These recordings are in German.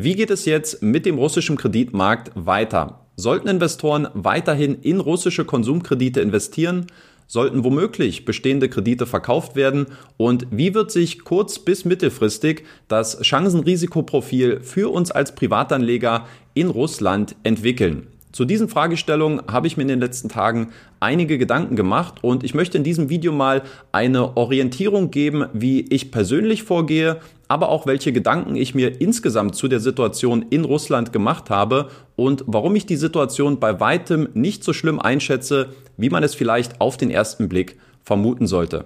Wie geht es jetzt mit dem russischen Kreditmarkt weiter? Sollten Investoren weiterhin in russische Konsumkredite investieren? Sollten womöglich bestehende Kredite verkauft werden? Und wie wird sich kurz- bis mittelfristig das Chancenrisikoprofil für uns als Privatanleger in Russland entwickeln? Zu diesen Fragestellungen habe ich mir in den letzten Tagen einige Gedanken gemacht und ich möchte in diesem Video mal eine Orientierung geben, wie ich persönlich vorgehe, aber auch welche Gedanken ich mir insgesamt zu der Situation in Russland gemacht habe und warum ich die Situation bei weitem nicht so schlimm einschätze, wie man es vielleicht auf den ersten Blick vermuten sollte.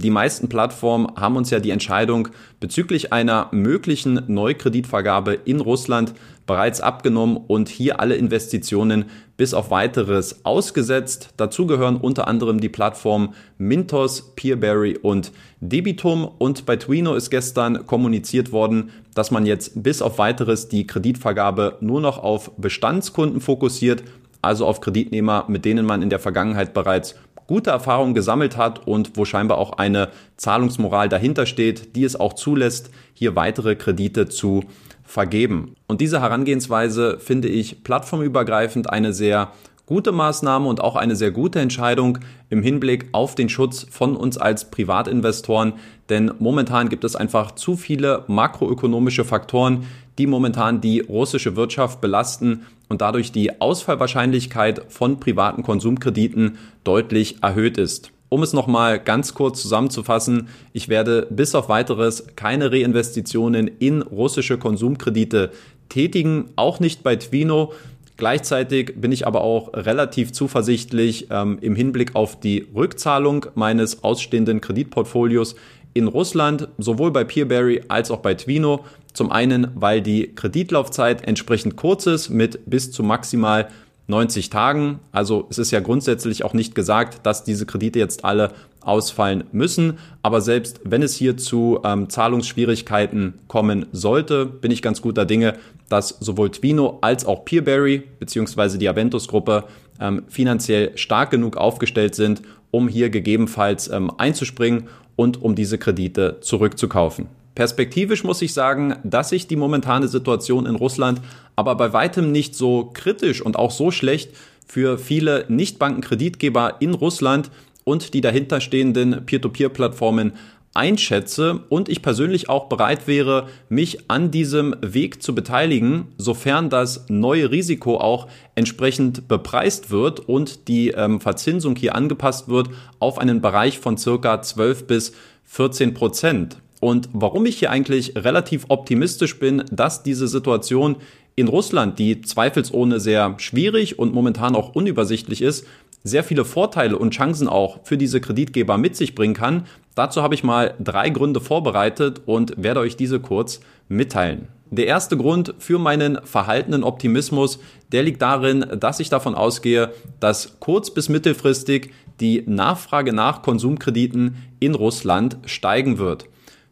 Die meisten Plattformen haben uns ja die Entscheidung bezüglich einer möglichen Neukreditvergabe in Russland bereits abgenommen und hier alle Investitionen bis auf weiteres ausgesetzt. Dazu gehören unter anderem die Plattformen Mintos, Peerberry und Debitum und bei Twino ist gestern kommuniziert worden, dass man jetzt bis auf weiteres die Kreditvergabe nur noch auf Bestandskunden fokussiert, also auf Kreditnehmer, mit denen man in der Vergangenheit bereits gute Erfahrungen gesammelt hat und wo scheinbar auch eine Zahlungsmoral dahinter steht, die es auch zulässt, hier weitere Kredite zu vergeben. Und diese Herangehensweise finde ich plattformübergreifend eine sehr gute Maßnahme und auch eine sehr gute Entscheidung im Hinblick auf den Schutz von uns als Privatinvestoren, denn momentan gibt es einfach zu viele makroökonomische Faktoren, die momentan die russische Wirtschaft belasten und dadurch die Ausfallwahrscheinlichkeit von privaten Konsumkrediten deutlich erhöht ist. Um es nochmal ganz kurz zusammenzufassen, ich werde bis auf weiteres keine Reinvestitionen in russische Konsumkredite tätigen, auch nicht bei Twino. Gleichzeitig bin ich aber auch relativ zuversichtlich ähm, im Hinblick auf die Rückzahlung meines ausstehenden Kreditportfolios in Russland, sowohl bei Peerberry als auch bei Twino. Zum einen, weil die Kreditlaufzeit entsprechend kurz ist mit bis zu maximal 90 Tagen. Also es ist ja grundsätzlich auch nicht gesagt, dass diese Kredite jetzt alle ausfallen müssen. Aber selbst wenn es hier zu ähm, Zahlungsschwierigkeiten kommen sollte, bin ich ganz guter Dinge, dass sowohl Twino als auch Peerberry bzw. die Aventus-Gruppe ähm, finanziell stark genug aufgestellt sind, um hier gegebenenfalls ähm, einzuspringen und um diese Kredite zurückzukaufen. Perspektivisch muss ich sagen, dass sich die momentane Situation in Russland aber bei weitem nicht so kritisch und auch so schlecht für viele Nichtbankenkreditgeber in Russland und die dahinterstehenden Peer-to-Peer-Plattformen einschätze und ich persönlich auch bereit wäre, mich an diesem Weg zu beteiligen, sofern das neue Risiko auch entsprechend bepreist wird und die ähm, Verzinsung hier angepasst wird auf einen Bereich von circa 12 bis 14 Prozent. Und warum ich hier eigentlich relativ optimistisch bin, dass diese Situation in Russland, die zweifelsohne sehr schwierig und momentan auch unübersichtlich ist, sehr viele Vorteile und Chancen auch für diese Kreditgeber mit sich bringen kann. Dazu habe ich mal drei Gründe vorbereitet und werde euch diese kurz mitteilen. Der erste Grund für meinen verhaltenen Optimismus, der liegt darin, dass ich davon ausgehe, dass kurz- bis mittelfristig die Nachfrage nach Konsumkrediten in Russland steigen wird.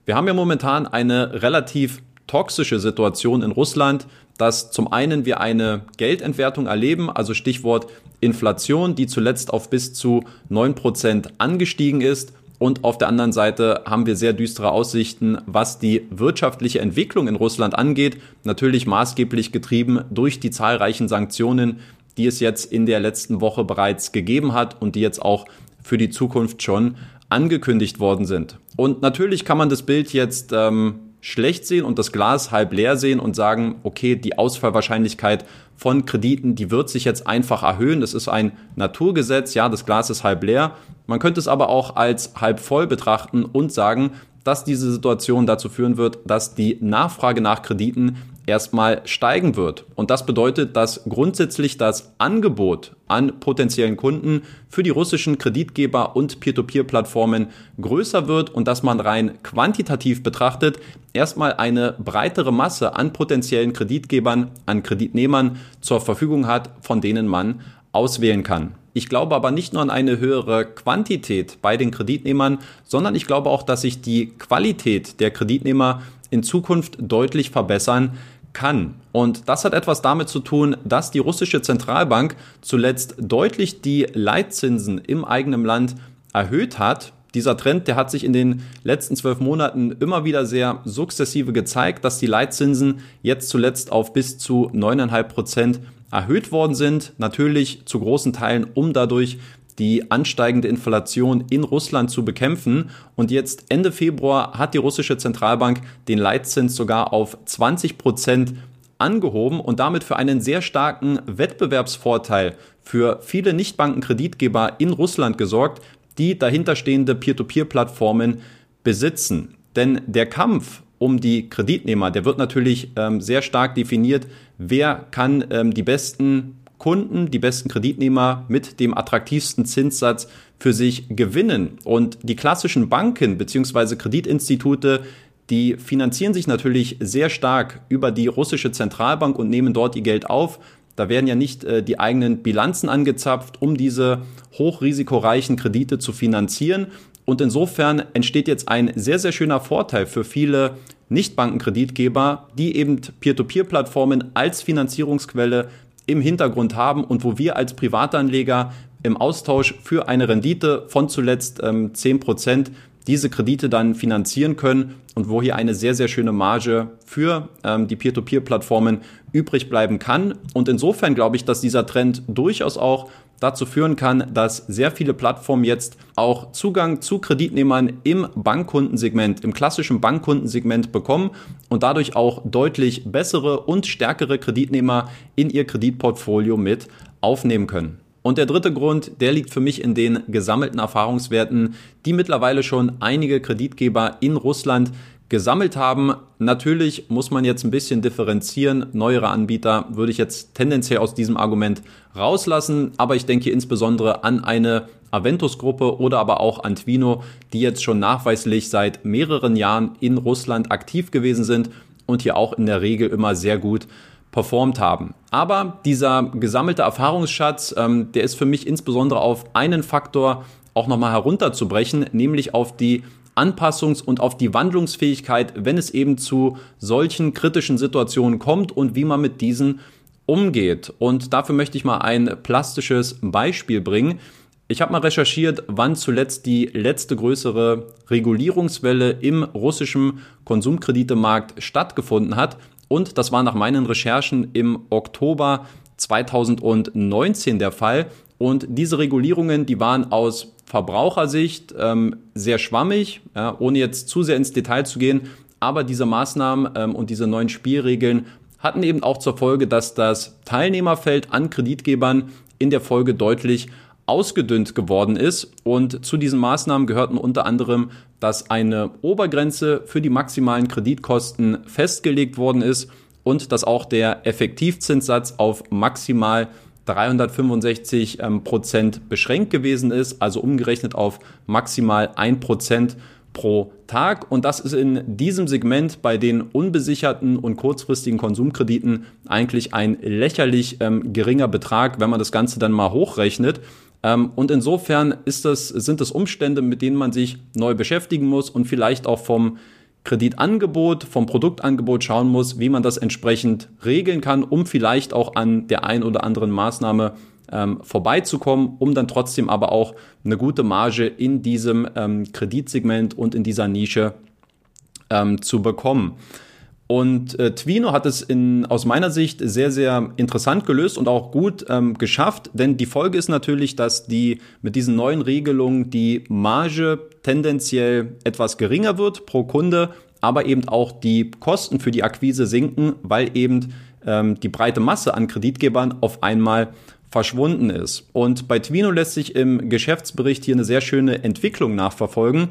Wir haben ja momentan eine relativ toxische Situation in Russland, dass zum einen wir eine Geldentwertung erleben, also Stichwort Inflation, die zuletzt auf bis zu neun Prozent angestiegen ist. Und auf der anderen Seite haben wir sehr düstere Aussichten, was die wirtschaftliche Entwicklung in Russland angeht. Natürlich maßgeblich getrieben durch die zahlreichen Sanktionen, die es jetzt in der letzten Woche bereits gegeben hat und die jetzt auch für die Zukunft schon angekündigt worden sind. Und natürlich kann man das Bild jetzt ähm, schlecht sehen und das Glas halb leer sehen und sagen, okay, die Ausfallwahrscheinlichkeit von Krediten, die wird sich jetzt einfach erhöhen. Das ist ein Naturgesetz, ja, das Glas ist halb leer. Man könnte es aber auch als halb voll betrachten und sagen, dass diese Situation dazu führen wird, dass die Nachfrage nach Krediten erstmal steigen wird. Und das bedeutet, dass grundsätzlich das Angebot an potenziellen Kunden für die russischen Kreditgeber und Peer-to-Peer-Plattformen größer wird und dass man rein quantitativ betrachtet erstmal eine breitere Masse an potenziellen Kreditgebern, an Kreditnehmern zur Verfügung hat, von denen man auswählen kann. Ich glaube aber nicht nur an eine höhere Quantität bei den Kreditnehmern, sondern ich glaube auch, dass sich die Qualität der Kreditnehmer in Zukunft deutlich verbessern kann. Und das hat etwas damit zu tun, dass die russische Zentralbank zuletzt deutlich die Leitzinsen im eigenen Land erhöht hat. dieser Trend, der hat sich in den letzten zwölf Monaten immer wieder sehr sukzessive gezeigt, dass die Leitzinsen jetzt zuletzt auf bis zu 9,5 Prozent erhöht worden sind. Natürlich zu großen Teilen, um dadurch die ansteigende Inflation in Russland zu bekämpfen. Und jetzt Ende Februar hat die russische Zentralbank den Leitzins sogar auf 20 Prozent angehoben und damit für einen sehr starken Wettbewerbsvorteil für viele Nichtbankenkreditgeber in Russland gesorgt, die dahinterstehende Peer-to-Peer-Plattformen besitzen. Denn der Kampf um die Kreditnehmer, der wird natürlich ähm, sehr stark definiert, wer kann ähm, die besten Kunden, die besten Kreditnehmer mit dem attraktivsten Zinssatz für sich gewinnen. Und die klassischen Banken bzw. Kreditinstitute, die finanzieren sich natürlich sehr stark über die russische Zentralbank und nehmen dort ihr Geld auf. Da werden ja nicht äh, die eigenen Bilanzen angezapft, um diese hochrisikoreichen Kredite zu finanzieren. Und insofern entsteht jetzt ein sehr, sehr schöner Vorteil für viele Nichtbankenkreditgeber, die eben Peer-to-Peer-Plattformen als Finanzierungsquelle im Hintergrund haben und wo wir als Privatanleger im Austausch für eine Rendite von zuletzt ähm, 10 Prozent diese Kredite dann finanzieren können und wo hier eine sehr, sehr schöne Marge für ähm, die Peer-to-Peer-Plattformen übrig bleiben kann. Und insofern glaube ich, dass dieser Trend durchaus auch dazu führen kann, dass sehr viele Plattformen jetzt auch Zugang zu Kreditnehmern im Bankkundensegment, im klassischen Bankkundensegment bekommen und dadurch auch deutlich bessere und stärkere Kreditnehmer in ihr Kreditportfolio mit aufnehmen können. Und der dritte Grund, der liegt für mich in den gesammelten Erfahrungswerten, die mittlerweile schon einige Kreditgeber in Russland gesammelt haben. Natürlich muss man jetzt ein bisschen differenzieren. Neuere Anbieter würde ich jetzt tendenziell aus diesem Argument rauslassen, aber ich denke insbesondere an eine Aventus-Gruppe oder aber auch an Twino, die jetzt schon nachweislich seit mehreren Jahren in Russland aktiv gewesen sind und hier auch in der Regel immer sehr gut performt haben. Aber dieser gesammelte Erfahrungsschatz, ähm, der ist für mich insbesondere auf einen Faktor auch nochmal herunterzubrechen, nämlich auf die Anpassungs- und auf die Wandlungsfähigkeit, wenn es eben zu solchen kritischen Situationen kommt und wie man mit diesen umgeht. Und dafür möchte ich mal ein plastisches Beispiel bringen. Ich habe mal recherchiert, wann zuletzt die letzte größere Regulierungswelle im russischen Konsumkreditemarkt stattgefunden hat. Und das war nach meinen Recherchen im Oktober 2019 der Fall. Und diese Regulierungen, die waren aus Verbrauchersicht ähm, sehr schwammig, ja, ohne jetzt zu sehr ins Detail zu gehen. Aber diese Maßnahmen ähm, und diese neuen Spielregeln hatten eben auch zur Folge, dass das Teilnehmerfeld an Kreditgebern in der Folge deutlich ausgedünnt geworden ist. Und zu diesen Maßnahmen gehörten unter anderem, dass eine Obergrenze für die maximalen Kreditkosten festgelegt worden ist und dass auch der Effektivzinssatz auf maximal 365 ähm, Prozent beschränkt gewesen ist, also umgerechnet auf maximal ein Prozent pro Tag. Und das ist in diesem Segment bei den unbesicherten und kurzfristigen Konsumkrediten eigentlich ein lächerlich ähm, geringer Betrag, wenn man das Ganze dann mal hochrechnet. Ähm, und insofern ist das, sind das Umstände, mit denen man sich neu beschäftigen muss und vielleicht auch vom Kreditangebot, vom Produktangebot schauen muss, wie man das entsprechend regeln kann, um vielleicht auch an der ein oder anderen Maßnahme ähm, vorbeizukommen, um dann trotzdem aber auch eine gute Marge in diesem ähm, Kreditsegment und in dieser Nische ähm, zu bekommen. Und äh, Twino hat es in, aus meiner Sicht sehr, sehr interessant gelöst und auch gut ähm, geschafft, denn die Folge ist natürlich, dass die mit diesen neuen Regelungen die Marge tendenziell etwas geringer wird pro Kunde, aber eben auch die Kosten für die Akquise sinken, weil eben ähm, die breite Masse an Kreditgebern auf einmal verschwunden ist. Und bei Twino lässt sich im Geschäftsbericht hier eine sehr schöne Entwicklung nachverfolgen,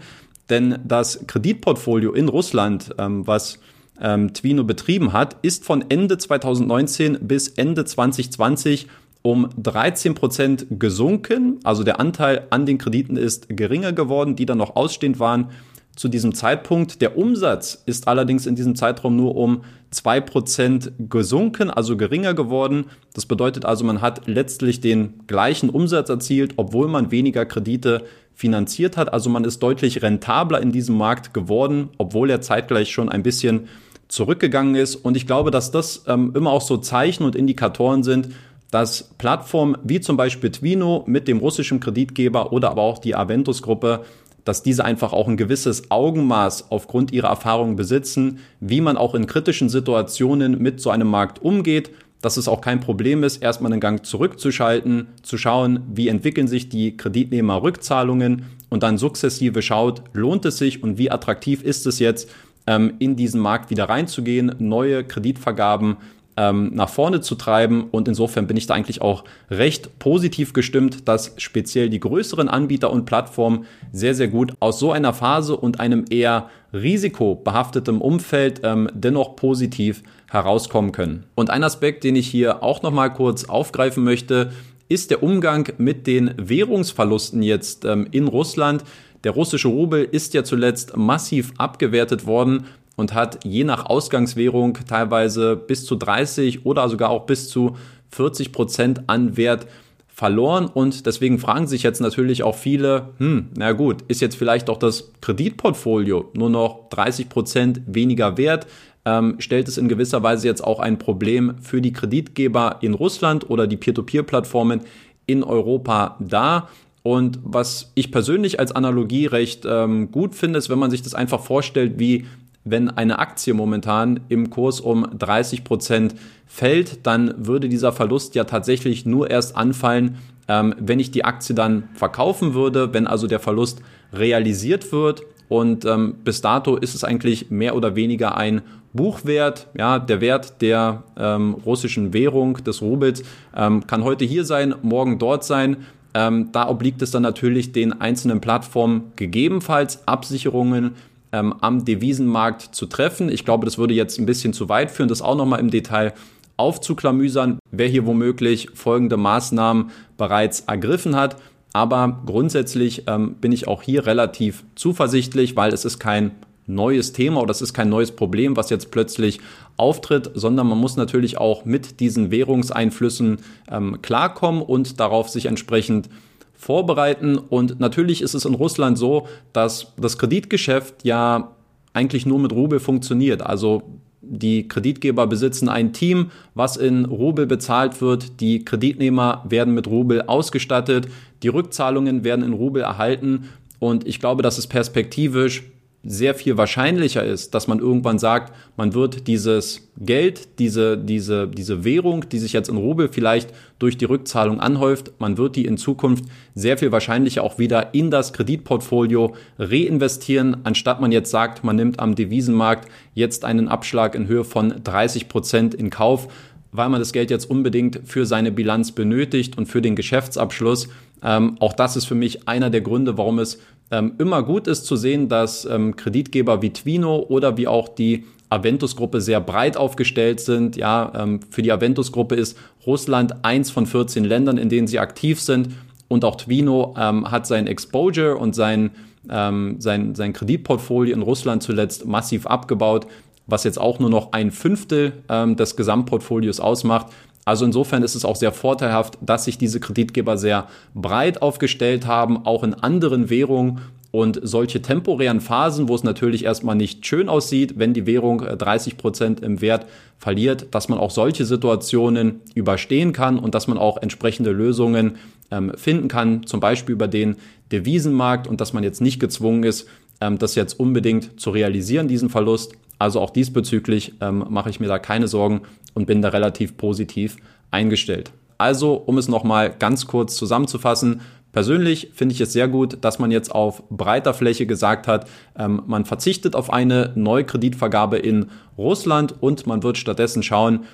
denn das Kreditportfolio in Russland, ähm, was ähm, Twino betrieben hat, ist von Ende 2019 bis Ende 2020 um 13 Prozent gesunken. Also der Anteil an den Krediten ist geringer geworden, die dann noch ausstehend waren zu diesem Zeitpunkt. Der Umsatz ist allerdings in diesem Zeitraum nur um 2% gesunken, also geringer geworden. Das bedeutet also, man hat letztlich den gleichen Umsatz erzielt, obwohl man weniger Kredite finanziert hat. Also man ist deutlich rentabler in diesem Markt geworden, obwohl er zeitgleich schon ein bisschen zurückgegangen ist. Und ich glaube, dass das ähm, immer auch so Zeichen und Indikatoren sind, dass Plattformen wie zum Beispiel Twino mit dem russischen Kreditgeber oder aber auch die Aventus-Gruppe dass diese einfach auch ein gewisses Augenmaß aufgrund ihrer Erfahrungen besitzen, wie man auch in kritischen Situationen mit so einem Markt umgeht, dass es auch kein Problem ist, erstmal einen Gang zurückzuschalten, zu schauen, wie entwickeln sich die Kreditnehmerrückzahlungen und dann sukzessive schaut, lohnt es sich und wie attraktiv ist es jetzt, ähm, in diesen Markt wieder reinzugehen, neue Kreditvergaben ähm, nach vorne zu treiben. Und insofern bin ich da eigentlich auch recht positiv gestimmt, dass speziell die größeren Anbieter und Plattformen sehr, sehr gut aus so einer Phase und einem eher risikobehaftetem Umfeld ähm, dennoch positiv herauskommen können. Und ein Aspekt, den ich hier auch noch mal kurz aufgreifen möchte, ist der Umgang mit den Währungsverlusten jetzt ähm, in Russland. Der russische Rubel ist ja zuletzt massiv abgewertet worden und hat je nach Ausgangswährung teilweise bis zu 30 oder sogar auch bis zu 40 Prozent an Wert verloren und deswegen fragen sich jetzt natürlich auch viele, hm, na gut, ist jetzt vielleicht auch das Kreditportfolio nur noch 30 Prozent weniger wert? Ähm, stellt es in gewisser Weise jetzt auch ein Problem für die Kreditgeber in Russland oder die Peer-to-Peer-Plattformen in Europa dar? Und was ich persönlich als Analogie recht ähm, gut finde, ist, wenn man sich das einfach vorstellt, wie wenn eine Aktie momentan im Kurs um 30 Prozent fällt, dann würde dieser Verlust ja tatsächlich nur erst anfallen, ähm, wenn ich die Aktie dann verkaufen würde, wenn also der Verlust realisiert wird. Und ähm, bis dato ist es eigentlich mehr oder weniger ein Buchwert, ja, der Wert der ähm, russischen Währung, des Rubels, ähm, kann heute hier sein, morgen dort sein. Ähm, da obliegt es dann natürlich den einzelnen Plattformen gegebenenfalls Absicherungen ähm, am Devisenmarkt zu treffen. Ich glaube, das würde jetzt ein bisschen zu weit führen, das auch nochmal im Detail aufzuklamüsern, wer hier womöglich folgende Maßnahmen bereits ergriffen hat. Aber grundsätzlich ähm, bin ich auch hier relativ zuversichtlich, weil es ist kein neues Thema oder es ist kein neues Problem, was jetzt plötzlich auftritt, sondern man muss natürlich auch mit diesen Währungseinflüssen ähm, klarkommen und darauf sich entsprechend vorbereiten. Und natürlich ist es in Russland so, dass das Kreditgeschäft ja eigentlich nur mit Rubel funktioniert. Also die Kreditgeber besitzen ein Team, was in Rubel bezahlt wird. Die Kreditnehmer werden mit Rubel ausgestattet. Die Rückzahlungen werden in Rubel erhalten. Und ich glaube, dass es perspektivisch sehr viel wahrscheinlicher ist, dass man irgendwann sagt, man wird dieses Geld, diese, diese, diese Währung, die sich jetzt in Rubel vielleicht durch die Rückzahlung anhäuft, man wird die in Zukunft sehr viel wahrscheinlicher auch wieder in das Kreditportfolio reinvestieren, anstatt man jetzt sagt, man nimmt am Devisenmarkt jetzt einen Abschlag in Höhe von 30 Prozent in Kauf, weil man das Geld jetzt unbedingt für seine Bilanz benötigt und für den Geschäftsabschluss. Ähm, auch das ist für mich einer der Gründe, warum es ähm, immer gut ist zu sehen, dass ähm, Kreditgeber wie Twino oder wie auch die Aventus-Gruppe sehr breit aufgestellt sind. Ja, ähm, für die Aventus-Gruppe ist Russland eins von 14 Ländern, in denen sie aktiv sind. Und auch Twino ähm, hat sein Exposure und sein, ähm, sein, sein Kreditportfolio in Russland zuletzt massiv abgebaut, was jetzt auch nur noch ein Fünftel ähm, des Gesamtportfolios ausmacht. Also insofern ist es auch sehr vorteilhaft, dass sich diese Kreditgeber sehr breit aufgestellt haben, auch in anderen Währungen. Und solche temporären Phasen, wo es natürlich erstmal nicht schön aussieht, wenn die Währung 30 äh, Prozent im Wert verliert, dass man auch solche Situationen überstehen kann und dass man auch entsprechende Lösungen ähm, finden kann, zum Beispiel über den Devisenmarkt und dass man jetzt nicht gezwungen ist, das jetzt unbedingt zu realisieren, diesen Verlust. Also auch diesbezüglich ähm, mache ich mir da keine Sorgen und bin da relativ positiv eingestellt. Also, um es nochmal ganz kurz zusammenzufassen, Persönlich finde ich es sehr gut, dass man jetzt auf breiter Fläche gesagt hat, ähm, man verzichtet auf eine Neukreditvergabe in Russland und man wird stattdessen schauen, ähm,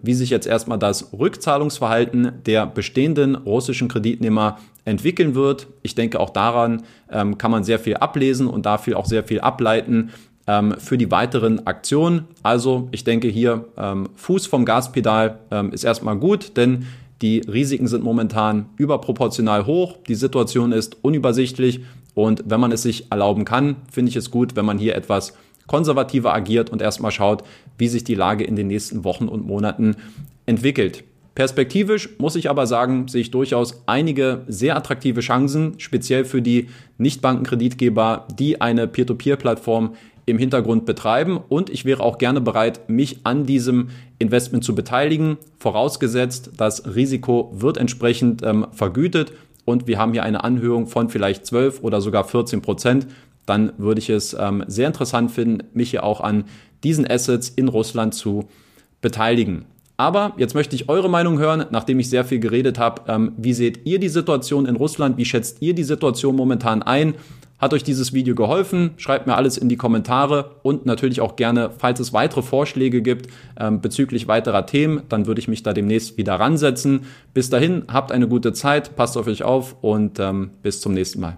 wie sich jetzt erstmal das Rückzahlungsverhalten der bestehenden russischen Kreditnehmer entwickeln wird. Ich denke, auch daran ähm, kann man sehr viel ablesen und dafür auch sehr viel ableiten ähm, für die weiteren Aktionen. Also ich denke hier, ähm, Fuß vom Gaspedal ähm, ist erstmal gut, denn die Risiken sind momentan überproportional hoch. Die Situation ist unübersichtlich und wenn man es sich erlauben kann, finde ich es gut, wenn man hier etwas konservativer agiert und erstmal schaut, wie sich die Lage in den nächsten Wochen und Monaten entwickelt. Perspektivisch muss ich aber sagen, sehe ich durchaus einige sehr attraktive Chancen, speziell für die Nichtbankenkreditgeber, die eine Peer-to-Peer-Plattform im Hintergrund betreiben. Und ich wäre auch gerne bereit, mich an diesem Investment zu beteiligen, vorausgesetzt, das Risiko wird entsprechend ähm, vergütet und wir haben hier eine Anhöhung von vielleicht 12 oder sogar 14 Prozent, dann würde ich es ähm, sehr interessant finden, mich hier auch an diesen Assets in Russland zu beteiligen. Aber jetzt möchte ich eure Meinung hören, nachdem ich sehr viel geredet habe. Ähm, wie seht ihr die Situation in Russland? Wie schätzt ihr die Situation momentan ein? Hat euch dieses Video geholfen? Schreibt mir alles in die Kommentare und natürlich auch gerne, falls es weitere Vorschläge gibt ähm, bezüglich weiterer Themen, dann würde ich mich da demnächst wieder ransetzen. Bis dahin, habt eine gute Zeit, passt auf euch auf und ähm, bis zum nächsten Mal.